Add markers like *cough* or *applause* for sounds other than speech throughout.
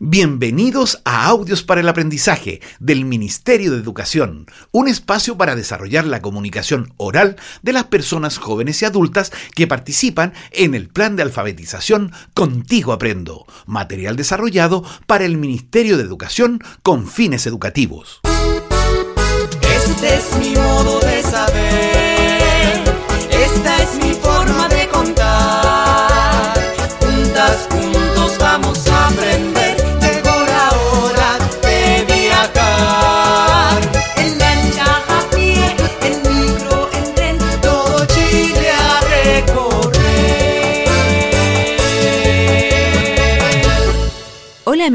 Bienvenidos a Audios para el Aprendizaje del Ministerio de Educación, un espacio para desarrollar la comunicación oral de las personas jóvenes y adultas que participan en el plan de alfabetización Contigo Aprendo, material desarrollado para el Ministerio de Educación con fines educativos. Este es mi modo de saber, esta es mi forma de contar, juntas,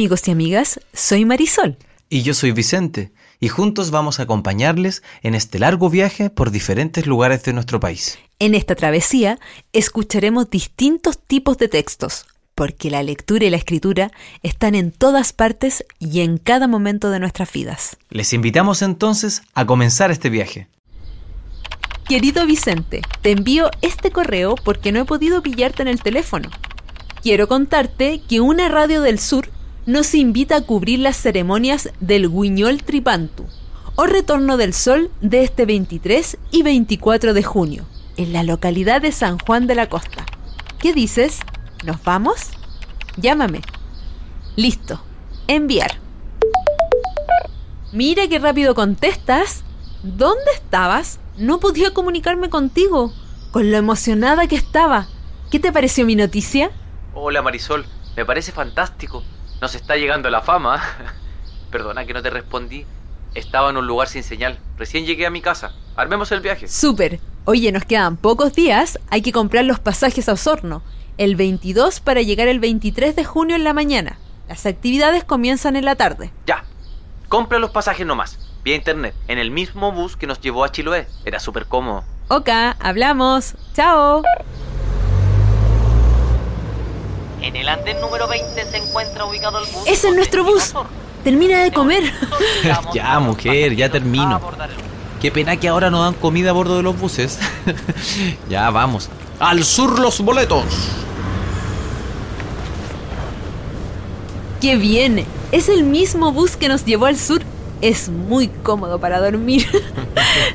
amigos y amigas, soy Marisol. Y yo soy Vicente, y juntos vamos a acompañarles en este largo viaje por diferentes lugares de nuestro país. En esta travesía escucharemos distintos tipos de textos, porque la lectura y la escritura están en todas partes y en cada momento de nuestras vidas. Les invitamos entonces a comenzar este viaje. Querido Vicente, te envío este correo porque no he podido pillarte en el teléfono. Quiero contarte que una radio del sur nos invita a cubrir las ceremonias del Guiñol Tripantu, o Retorno del Sol de este 23 y 24 de junio, en la localidad de San Juan de la Costa. ¿Qué dices? ¿Nos vamos? Llámame. Listo. Enviar. Mira qué rápido contestas. ¿Dónde estabas? No podía comunicarme contigo, con lo emocionada que estaba. ¿Qué te pareció mi noticia? Hola Marisol, me parece fantástico. Nos está llegando la fama. *laughs* Perdona que no te respondí. Estaba en un lugar sin señal. Recién llegué a mi casa. Armemos el viaje. Súper. Oye, nos quedan pocos días. Hay que comprar los pasajes a Osorno. El 22 para llegar el 23 de junio en la mañana. Las actividades comienzan en la tarde. Ya. Compra los pasajes nomás. Vía internet. En el mismo bus que nos llevó a Chiloé. Era súper cómodo. Ok, hablamos. Chao. En el andén número 20 se encuentra ubicado el bus. Ese es nuestro bus. Termina de comer. *laughs* Ya, mujer, ya termino. Qué pena que ahora no dan comida a bordo de los buses. *laughs* ya, vamos. Al sur los boletos. ¡Qué bien! Es el mismo bus que nos llevó al sur. Es muy cómodo para dormir.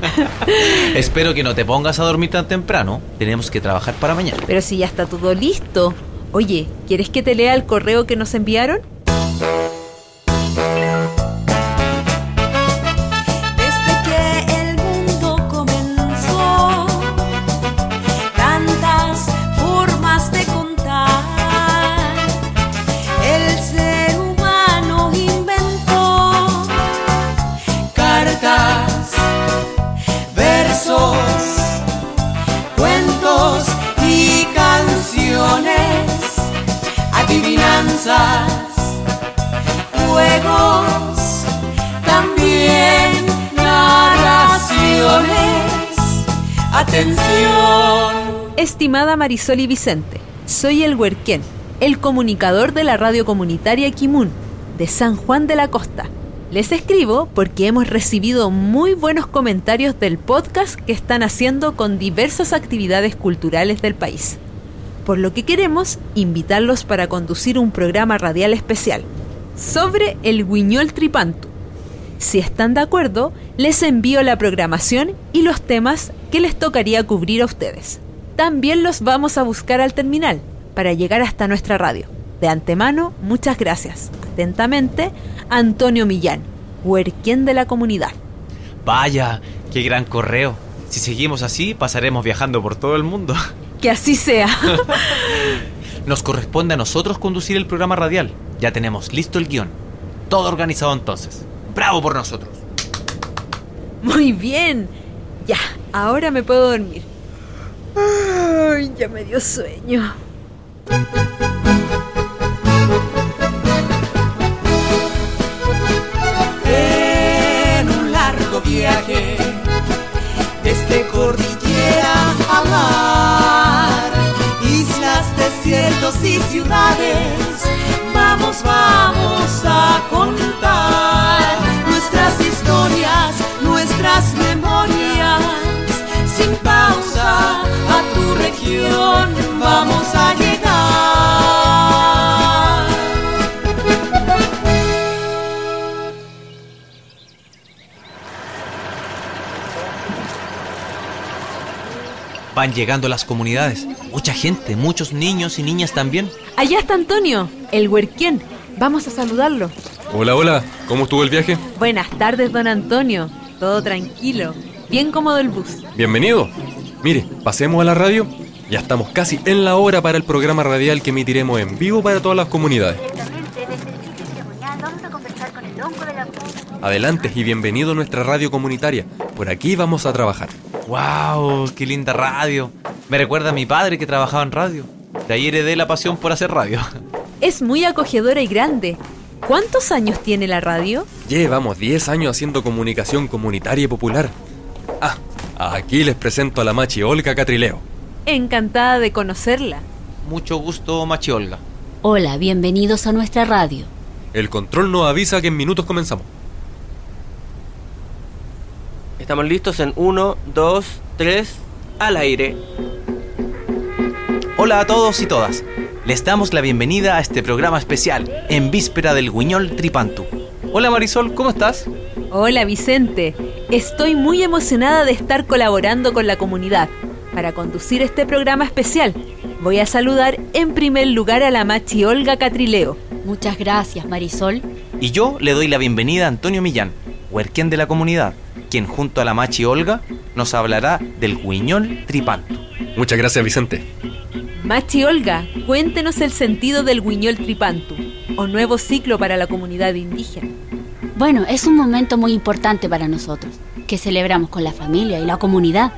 *laughs* Espero que no te pongas a dormir tan temprano. Tenemos que trabajar para mañana. Pero si ya está todo listo. Oye, ¿quieres que te lea el correo que nos enviaron? Juegos, también narraciones. Atención. Estimada Marisol y Vicente, soy el Huerquén, el comunicador de la radio comunitaria Kimun, de San Juan de la Costa. Les escribo porque hemos recibido muy buenos comentarios del podcast que están haciendo con diversas actividades culturales del país. Por lo que queremos invitarlos para conducir un programa radial especial sobre el Guiñol Tripantu. Si están de acuerdo, les envío la programación y los temas que les tocaría cubrir a ustedes. También los vamos a buscar al terminal para llegar hasta nuestra radio. De antemano, muchas gracias. Atentamente, Antonio Millán, huerquien de la comunidad. Vaya, qué gran correo. Si seguimos así, pasaremos viajando por todo el mundo. *laughs* Que así sea. *laughs* Nos corresponde a nosotros conducir el programa radial. Ya tenemos listo el guion. Todo organizado entonces. ¡Bravo por nosotros! Muy bien. Ya, ahora me puedo dormir. Ay, ya me dio sueño. En un largo viaje, desiertos y ciudades, vamos, vamos a contar Van llegando las comunidades. Mucha gente, muchos niños y niñas también. Allá está Antonio, el huerquén. Vamos a saludarlo. Hola, hola. ¿Cómo estuvo el viaje? Buenas tardes, don Antonio. Todo tranquilo. Bien cómodo el bus. Bienvenido. Mire, pasemos a la radio. Ya estamos casi en la hora para el programa radial que emitiremos en vivo para todas las comunidades. Adelante y bienvenido a nuestra radio comunitaria. Por aquí vamos a trabajar. ¡Wow! ¡Qué linda radio! Me recuerda a mi padre que trabajaba en radio. De ahí heredé la pasión por hacer radio. *laughs* Es muy acogedora y grande. ¿Cuántos años tiene la radio? Llevamos 10 años haciendo comunicación comunitaria y popular. Ah, aquí les presento a la machi Olga Catrileo. Encantada de conocerla. Mucho gusto, Machi Olga. Hola, bienvenidos a nuestra radio. El control nos avisa que en minutos comenzamos. Estamos listos en 1, 2, 3, al aire. Hola a todos y todas. Les damos la bienvenida a este programa especial en víspera del Guiñol Tripantu. Hola Marisol, ¿cómo estás? Hola Vicente. Estoy muy emocionada de estar colaborando con la comunidad para conducir este programa especial. Voy a saludar en primer lugar a la machi Olga Catrileo. Muchas gracias, Marisol. Y yo le doy la bienvenida a Antonio Millán, huerquén de la comunidad, quien junto a la machi Olga nos hablará del Guiñol Tripantu. Muchas gracias, Vicente. Machi Olga, cuéntenos el sentido del Guiñol Tripantu, o nuevo ciclo para la comunidad indígena. Bueno, es un momento muy importante para nosotros, que celebramos con la familia y la comunidad.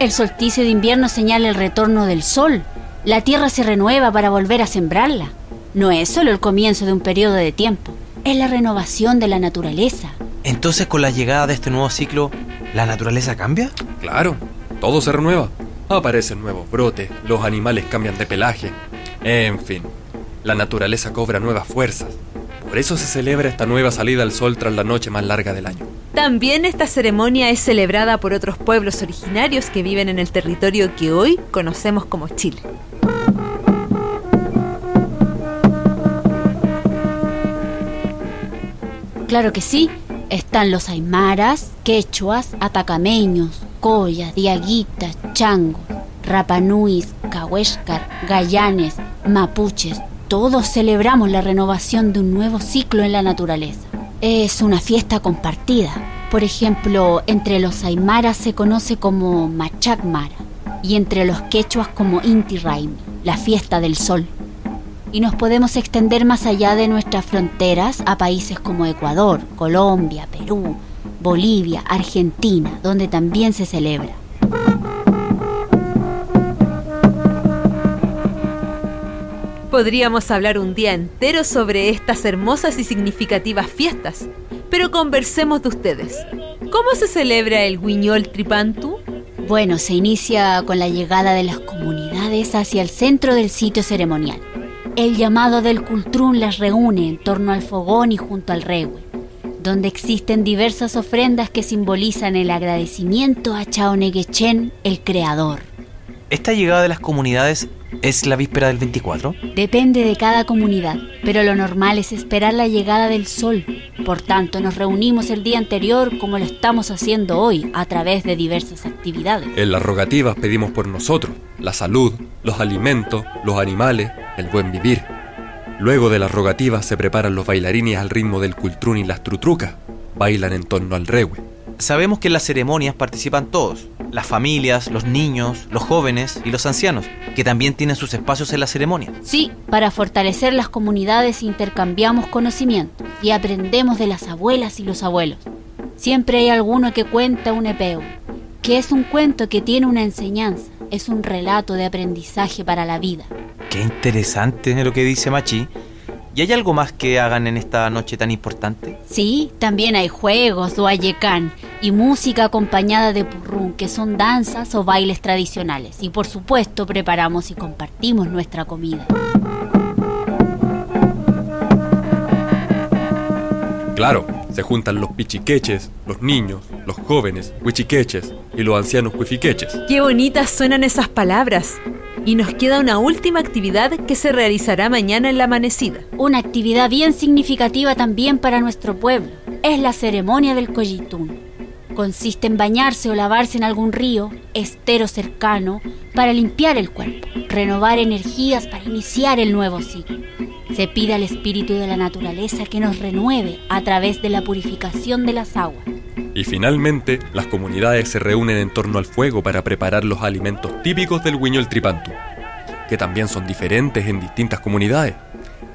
El solsticio de invierno señala el retorno del sol. La tierra se renueva para volver a sembrarla. No es solo el comienzo de un periodo de tiempo, es la renovación de la naturaleza. Entonces, con la llegada de este nuevo ciclo, ¿la naturaleza cambia? Claro, todo se renueva. Aparecen nuevos brotes, los animales cambian de pelaje. En fin, la naturaleza cobra nuevas fuerzas. Por eso se celebra esta nueva salida al sol tras la noche más larga del año. También esta ceremonia es celebrada por otros pueblos originarios que viven en el territorio que hoy conocemos como Chile. Claro que sí, están los aymaras, quechuas, atacameños, collas, diaguitas, changos, rapanuis, cahuéscar, gallanes, mapuches. Todos celebramos la renovación de un nuevo ciclo en la naturaleza. Es una fiesta compartida. Por ejemplo, entre los aymaras se conoce como Machacmara y entre los quechuas como Inti Raimi, la fiesta del sol. Y nos podemos extender más allá de nuestras fronteras a países como Ecuador, Colombia, Perú, Bolivia, Argentina, donde también se celebra. Podríamos hablar un día entero sobre estas hermosas y significativas fiestas, pero conversemos de ustedes. ¿Cómo se celebra el Guiñol Tripantu? Bueno, se inicia con la llegada de las comunidades hacia el centro del sitio ceremonial. El llamado del Cultrún las reúne en torno al fogón y junto al regue, donde existen diversas ofrendas que simbolizan el agradecimiento a Chaoneguechen, el creador. ¿Esta llegada de las comunidades es la víspera del 24? Depende de cada comunidad, pero lo normal es esperar la llegada del sol. Por tanto, nos reunimos el día anterior como lo estamos haciendo hoy, a través de diversas actividades. En las rogativas pedimos por nosotros, la salud, los alimentos, los animales, el buen vivir. Luego de las rogativas se preparan los bailarines al ritmo del cultrún y las trutrucas. Bailan en torno al regue. Sabemos que en las ceremonias participan todos, las familias, los niños, los jóvenes y los ancianos, que también tienen sus espacios en la ceremonia. Sí, para fortalecer las comunidades intercambiamos conocimientos y aprendemos de las abuelas y los abuelos. Siempre hay alguno que cuenta un epeo, que es un cuento que tiene una enseñanza, es un relato de aprendizaje para la vida. Qué interesante lo que dice Machi. ¿Y hay algo más que hagan en esta noche tan importante? Sí, también hay juegos o ayecán y música acompañada de purrún, que son danzas o bailes tradicionales. Y por supuesto preparamos y compartimos nuestra comida. Claro, se juntan los pichiqueches, los niños, los jóvenes, huichiqueches y los ancianos cuifiqueches. Qué bonitas suenan esas palabras. Y nos queda una última actividad que se realizará mañana en la amanecida. Una actividad bien significativa también para nuestro pueblo. Es la ceremonia del Collitún. Consiste en bañarse o lavarse en algún río, estero cercano, para limpiar el cuerpo, renovar energías para iniciar el nuevo ciclo. Se pide al espíritu de la naturaleza que nos renueve a través de la purificación de las aguas. Y finalmente, las comunidades se reúnen en torno al fuego para preparar los alimentos típicos del Huiñol Tripantu, que también son diferentes en distintas comunidades.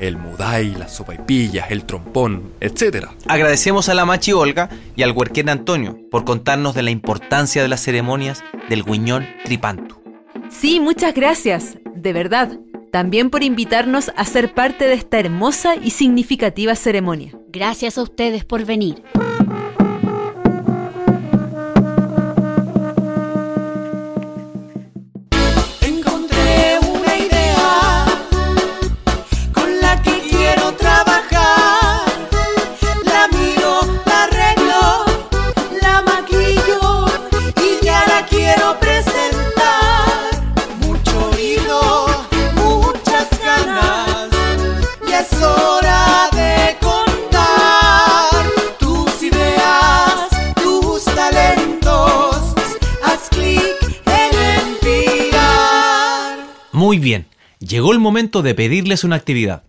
El mudai, las sopaipillas, el trompón, etc. Agradecemos a la Machi Olga y al huerquén Antonio por contarnos de la importancia de las ceremonias del Huiñol Tripantu. Sí, muchas gracias, de verdad. También por invitarnos a ser parte de esta hermosa y significativa ceremonia. Gracias a ustedes por venir. Muy bien, llegó el momento de pedirles una actividad.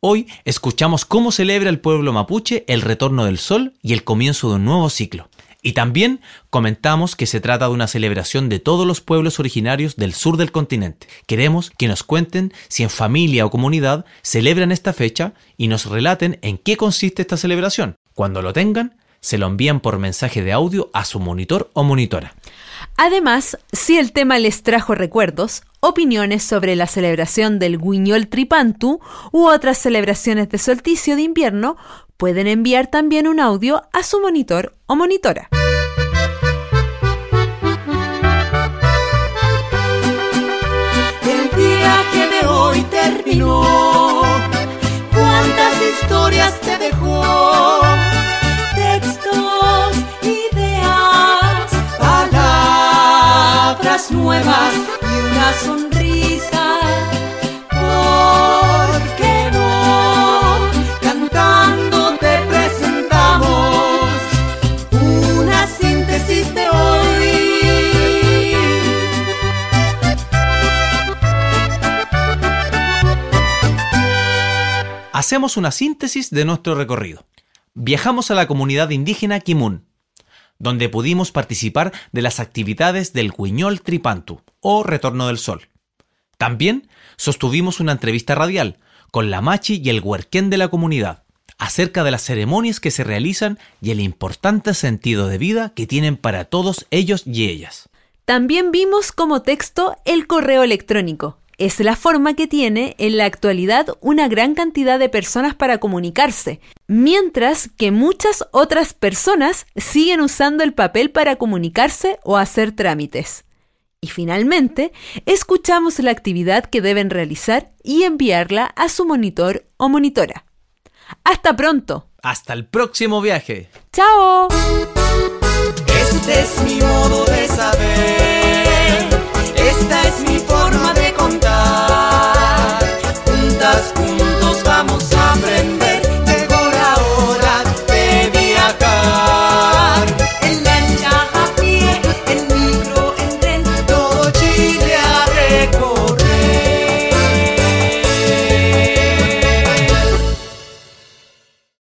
Hoy escuchamos cómo celebra el pueblo mapuche el retorno del sol y el comienzo de un nuevo ciclo. Y también comentamos que se trata de una celebración de todos los pueblos originarios del sur del continente. Queremos que nos cuenten si en familia o comunidad celebran esta fecha y nos relaten en qué consiste esta celebración. Cuando lo tengan, se lo envían por mensaje de audio a su monitor o monitora. Además, si el tema les trajo recuerdos, opiniones sobre la celebración del Guiñol Tripantu u otras celebraciones de solsticio de invierno, pueden enviar también un audio a su monitor o monitora. El viaje de hoy terminó. Nuevas y una sonrisa. ¿Por qué no? Cantando te presentamos una síntesis de hoy. Hacemos una síntesis de nuestro recorrido. Viajamos a la comunidad indígena Kimun, donde pudimos participar de las actividades del Guiñol Tripantu, o Retorno del Sol. También sostuvimos una entrevista radial con la Machi y el Huerquén de la comunidad, acerca de las ceremonias que se realizan y el importante sentido de vida que tienen para todos ellos y ellas. También vimos como texto el correo electrónico. Es la forma que tiene en la actualidad una gran cantidad de personas para comunicarse, mientras que muchas otras personas siguen usando el papel para comunicarse o hacer trámites. Y finalmente, escuchamos la actividad que deben realizar y enviarla a su monitor o monitora. ¡Hasta pronto! Hasta el próximo viaje. ¡Chao! Este es mi modo de saber.